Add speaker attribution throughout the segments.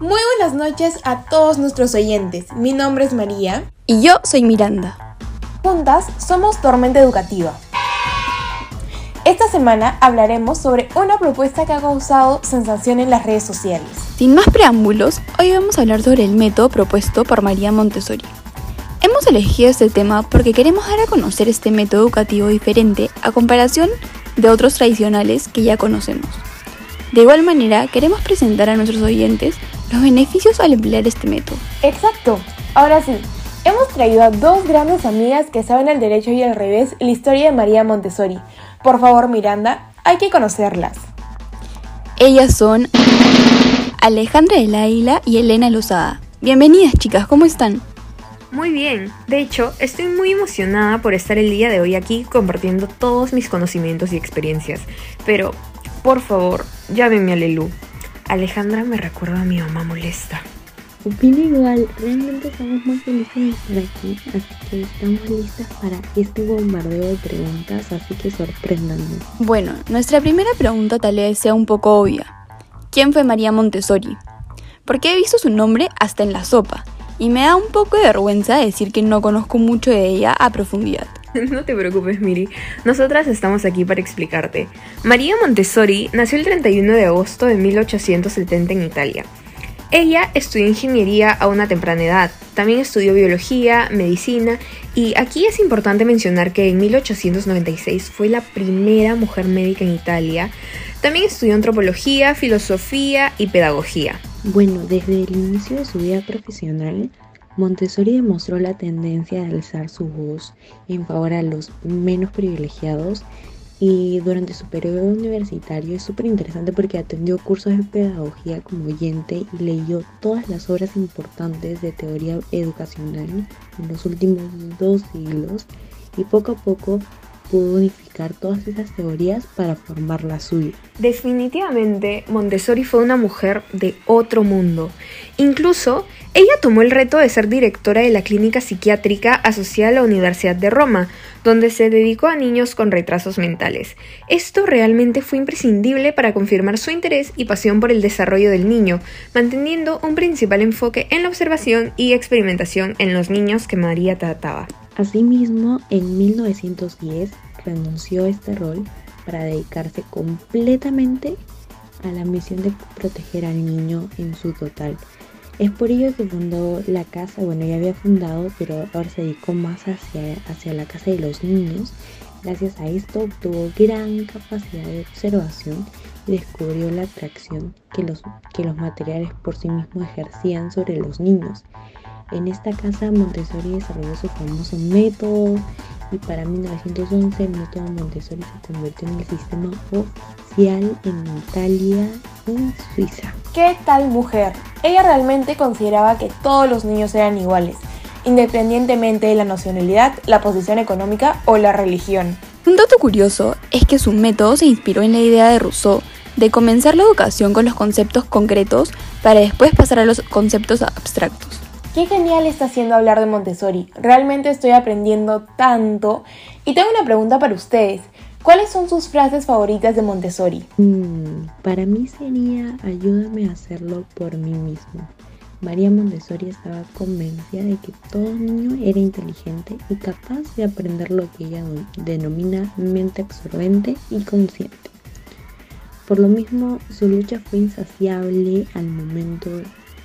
Speaker 1: Muy buenas noches a todos nuestros oyentes. Mi nombre es María.
Speaker 2: Y yo soy Miranda.
Speaker 1: Juntas somos Tormenta Educativa. Esta semana hablaremos sobre una propuesta que ha causado sensación en las redes sociales.
Speaker 2: Sin más preámbulos, hoy vamos a hablar sobre el método propuesto por María Montessori. Hemos elegido este tema porque queremos dar a conocer este método educativo diferente a comparación de otros tradicionales que ya conocemos. De igual manera, queremos presentar a nuestros oyentes los beneficios al emplear este método.
Speaker 1: Exacto. Ahora sí, hemos traído a dos grandes amigas que saben el derecho y al revés la historia de María Montessori. Por favor, Miranda, hay que conocerlas.
Speaker 2: Ellas son Alejandra del Águila y Elena Lozada. Bienvenidas chicas, ¿cómo están?
Speaker 3: Muy bien, de hecho, estoy muy emocionada por estar el día de hoy aquí compartiendo todos mis conocimientos y experiencias. Pero, por favor, llámenme a Lelu. Alejandra me recuerda a mi mamá molesta.
Speaker 4: Opino igual, realmente estamos muy felices de estar aquí, así que estamos listas para este bombardeo de preguntas, así que sorpréndanos.
Speaker 2: Bueno, nuestra primera pregunta tal vez sea un poco obvia. ¿Quién fue María Montessori? Porque he visto su nombre hasta en la sopa, y me da un poco de vergüenza decir que no conozco mucho de ella a profundidad.
Speaker 3: No te preocupes, Miri. Nosotras estamos aquí para explicarte. María Montessori nació el 31 de agosto de 1870 en Italia. Ella estudió ingeniería a una temprana edad, también estudió biología, medicina y aquí es importante mencionar que en 1896 fue la primera mujer médica en Italia. También estudió antropología, filosofía y pedagogía.
Speaker 4: Bueno, desde el inicio de su vida profesional, Montessori demostró la tendencia de alzar su voz en favor a los menos privilegiados y durante su periodo universitario es súper interesante porque atendió cursos de pedagogía como oyente y leyó todas las obras importantes de teoría educacional en los últimos dos siglos y poco a poco pudo unificar todas esas teorías para formar la suya.
Speaker 3: Definitivamente, Montessori fue una mujer de otro mundo. Incluso, ella tomó el reto de ser directora de la clínica psiquiátrica asociada a la Universidad de Roma, donde se dedicó a niños con retrasos mentales. Esto realmente fue imprescindible para confirmar su interés y pasión por el desarrollo del niño, manteniendo un principal enfoque en la observación y experimentación en los niños que María trataba.
Speaker 4: Asimismo, en 1910 renunció a este rol para dedicarse completamente a la misión de proteger al niño en su total. Es por ello que fundó la casa, bueno, ya había fundado, pero ahora se dedicó más hacia, hacia la casa de los niños. Gracias a esto obtuvo gran capacidad de observación y descubrió la atracción que los, que los materiales por sí mismos ejercían sobre los niños. En esta casa Montessori desarrolló su famoso método y para 1911 el método Montessori se convirtió en el sistema oficial en Italia y Suiza.
Speaker 1: ¿Qué tal mujer? Ella realmente consideraba que todos los niños eran iguales, independientemente de la nacionalidad, la posición económica o la religión.
Speaker 2: Un dato curioso es que su método se inspiró en la idea de Rousseau de comenzar la educación con los conceptos concretos para después pasar a los conceptos abstractos.
Speaker 1: Qué genial está haciendo hablar de Montessori. Realmente estoy aprendiendo tanto. Y tengo una pregunta para ustedes. ¿Cuáles son sus frases favoritas de Montessori?
Speaker 4: Mm, para mí sería ayúdame a hacerlo por mí mismo. María Montessori estaba convencida de que todo niño era inteligente y capaz de aprender lo que ella denomina mente absorbente y consciente. Por lo mismo, su lucha fue insaciable al momento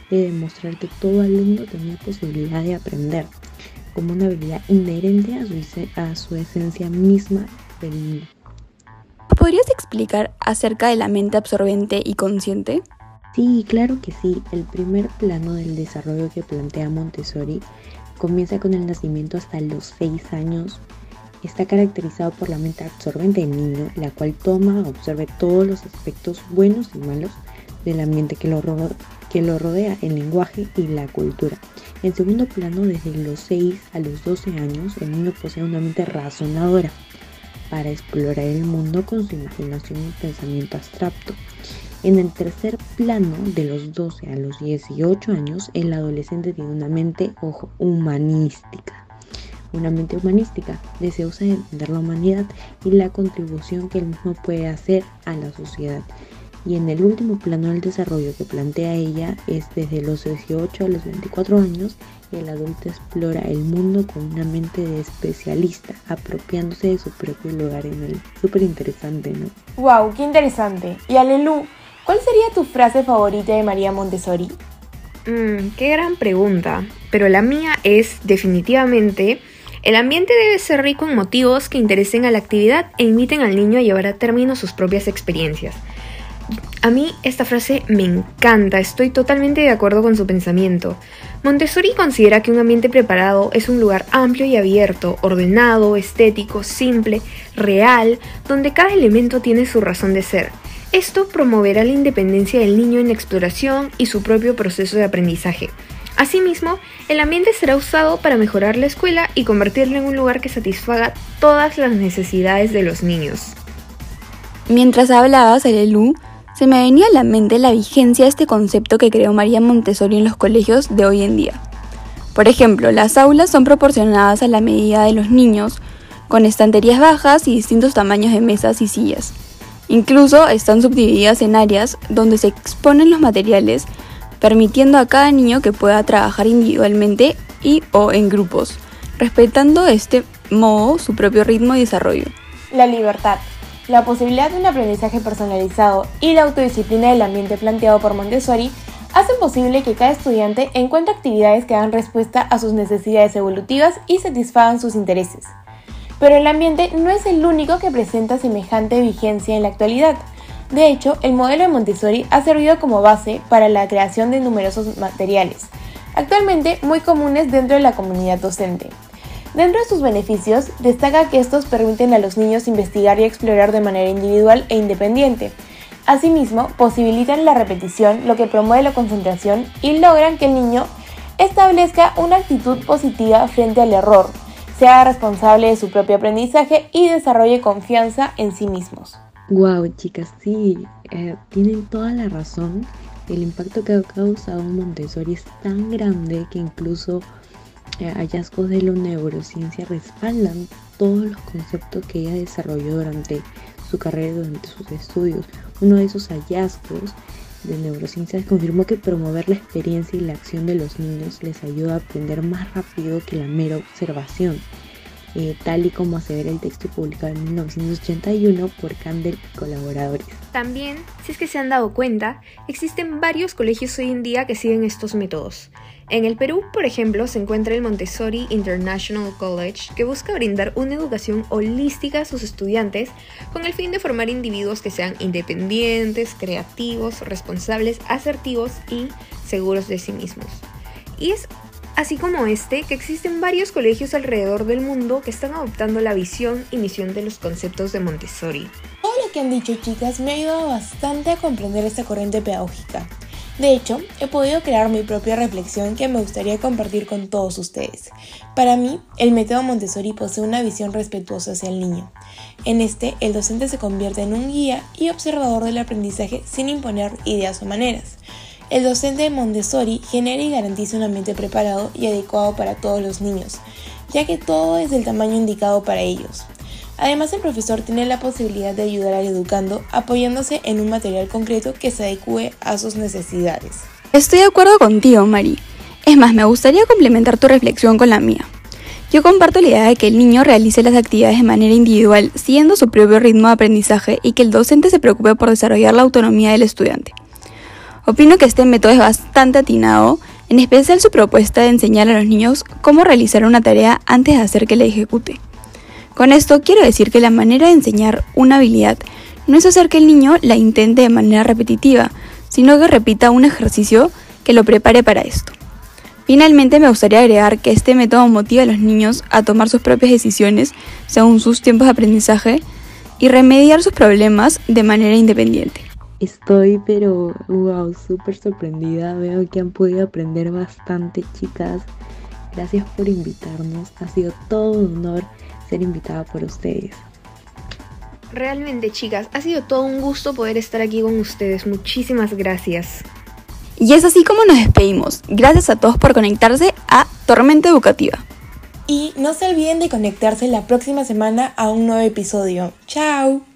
Speaker 4: de demostrar que todo alumno tenía posibilidad de aprender, como una habilidad inherente a su, a su esencia misma del niño.
Speaker 2: ¿Podrías explicar acerca de la mente absorbente y consciente?
Speaker 4: Sí, claro que sí. El primer plano del desarrollo que plantea Montessori comienza con el nacimiento hasta los 6 años. Está caracterizado por la mente absorbente del niño, la cual toma, absorbe todos los aspectos buenos y malos del ambiente que lo, que lo rodea, el lenguaje y la cultura. En segundo plano, desde los 6 a los 12 años, el niño posee una mente razonadora para explorar el mundo con su imaginación y pensamiento abstracto. En el tercer plano, de los 12 a los 18 años, el adolescente tiene una mente, ojo, humanística. Una mente humanística, deseosa de entender la humanidad y la contribución que el mismo puede hacer a la sociedad Y en el último plano del desarrollo que plantea ella es desde los 18 a los 24 años el adulto explora el mundo con una mente de especialista, apropiándose de su propio lugar en él. Súper interesante, ¿no?
Speaker 1: ¡Wow! ¡Qué interesante! Y Alelu, ¿cuál sería tu frase favorita de María Montessori?
Speaker 3: Mmm, qué gran pregunta. Pero la mía es definitivamente el ambiente debe ser rico en motivos que interesen a la actividad e inviten al niño a llevar a término sus propias experiencias. A mí esta frase me encanta, estoy totalmente de acuerdo con su pensamiento. Montessori considera que un ambiente preparado es un lugar amplio y abierto, ordenado, estético, simple, real, donde cada elemento tiene su razón de ser. Esto promoverá la independencia del niño en la exploración y su propio proceso de aprendizaje. Asimismo, el ambiente será usado para mejorar la escuela y convertirla en un lugar que satisfaga todas las necesidades de los niños.
Speaker 2: Mientras hablabas, Alelu, se me venía a la mente la vigencia de este concepto que creó María Montessori en los colegios de hoy en día. Por ejemplo, las aulas son proporcionadas a la medida de los niños, con estanterías bajas y distintos tamaños de mesas y sillas. Incluso están subdivididas en áreas donde se exponen los materiales permitiendo a cada niño que pueda trabajar individualmente y o en grupos, respetando de este modo su propio ritmo y desarrollo.
Speaker 1: La libertad, la posibilidad de un aprendizaje personalizado y la autodisciplina del ambiente planteado por Montessori hacen posible que cada estudiante encuentre actividades que dan respuesta a sus necesidades evolutivas y satisfagan sus intereses. Pero el ambiente no es el único que presenta semejante vigencia en la actualidad. De hecho, el modelo de Montessori ha servido como base para la creación de numerosos materiales, actualmente muy comunes dentro de la comunidad docente. Dentro de sus beneficios, destaca que estos permiten a los niños investigar y explorar de manera individual e independiente. Asimismo, posibilitan la repetición, lo que promueve la concentración y logran que el niño establezca una actitud positiva frente al error, sea responsable de su propio aprendizaje y desarrolle confianza en sí mismos.
Speaker 4: Wow, chicas, sí, eh, tienen toda la razón. El impacto que ha causado Montessori es tan grande que incluso hallazgos de la neurociencia respaldan todos los conceptos que ella desarrolló durante su carrera, durante sus estudios. Uno de esos hallazgos de neurociencia confirmó que promover la experiencia y la acción de los niños les ayuda a aprender más rápido que la mera observación. Eh, tal y como hace ver el texto publicado en 1981 por Candel y colaboradores.
Speaker 3: También, si es que se han dado cuenta, existen varios colegios hoy en día que siguen estos métodos. En el Perú, por ejemplo, se encuentra el Montessori International College, que busca brindar una educación holística a sus estudiantes con el fin de formar individuos que sean independientes, creativos, responsables, asertivos y seguros de sí mismos. Y es así como este, que existen varios colegios alrededor del mundo que están adoptando la visión y misión de los conceptos de Montessori.
Speaker 1: Que han dicho chicas me ha ayudado bastante a comprender esta corriente pedagógica. De hecho, he podido crear mi propia reflexión que me gustaría compartir con todos ustedes. Para mí, el método Montessori posee una visión respetuosa hacia el niño. En este, el docente se convierte en un guía y observador del aprendizaje sin imponer ideas o maneras. El docente de Montessori genera y garantiza un ambiente preparado y adecuado para todos los niños, ya que todo es del tamaño indicado para ellos. Además, el profesor tiene la posibilidad de ayudar al educando apoyándose en un material concreto que se adecue a sus necesidades.
Speaker 2: Estoy de acuerdo contigo, Mari. Es más, me gustaría complementar tu reflexión con la mía. Yo comparto la idea de que el niño realice las actividades de manera individual, siguiendo su propio ritmo de aprendizaje y que el docente se preocupe por desarrollar la autonomía del estudiante. Opino que este método es bastante atinado, en especial su propuesta de enseñar a los niños cómo realizar una tarea antes de hacer que la ejecute. Con esto quiero decir que la manera de enseñar una habilidad no es hacer que el niño la intente de manera repetitiva, sino que repita un ejercicio que lo prepare para esto. Finalmente me gustaría agregar que este método motiva a los niños a tomar sus propias decisiones según sus tiempos de aprendizaje y remediar sus problemas de manera independiente.
Speaker 4: Estoy, pero wow, súper sorprendida. Veo que han podido aprender bastante, chicas. Gracias por invitarnos. Ha sido todo un honor ser invitada por ustedes.
Speaker 3: Realmente, chicas, ha sido todo un gusto poder estar aquí con ustedes. Muchísimas gracias.
Speaker 2: Y es así como nos despedimos. Gracias a todos por conectarse a Tormenta Educativa.
Speaker 1: Y no se olviden de conectarse la próxima semana a un nuevo episodio. ¡Chao!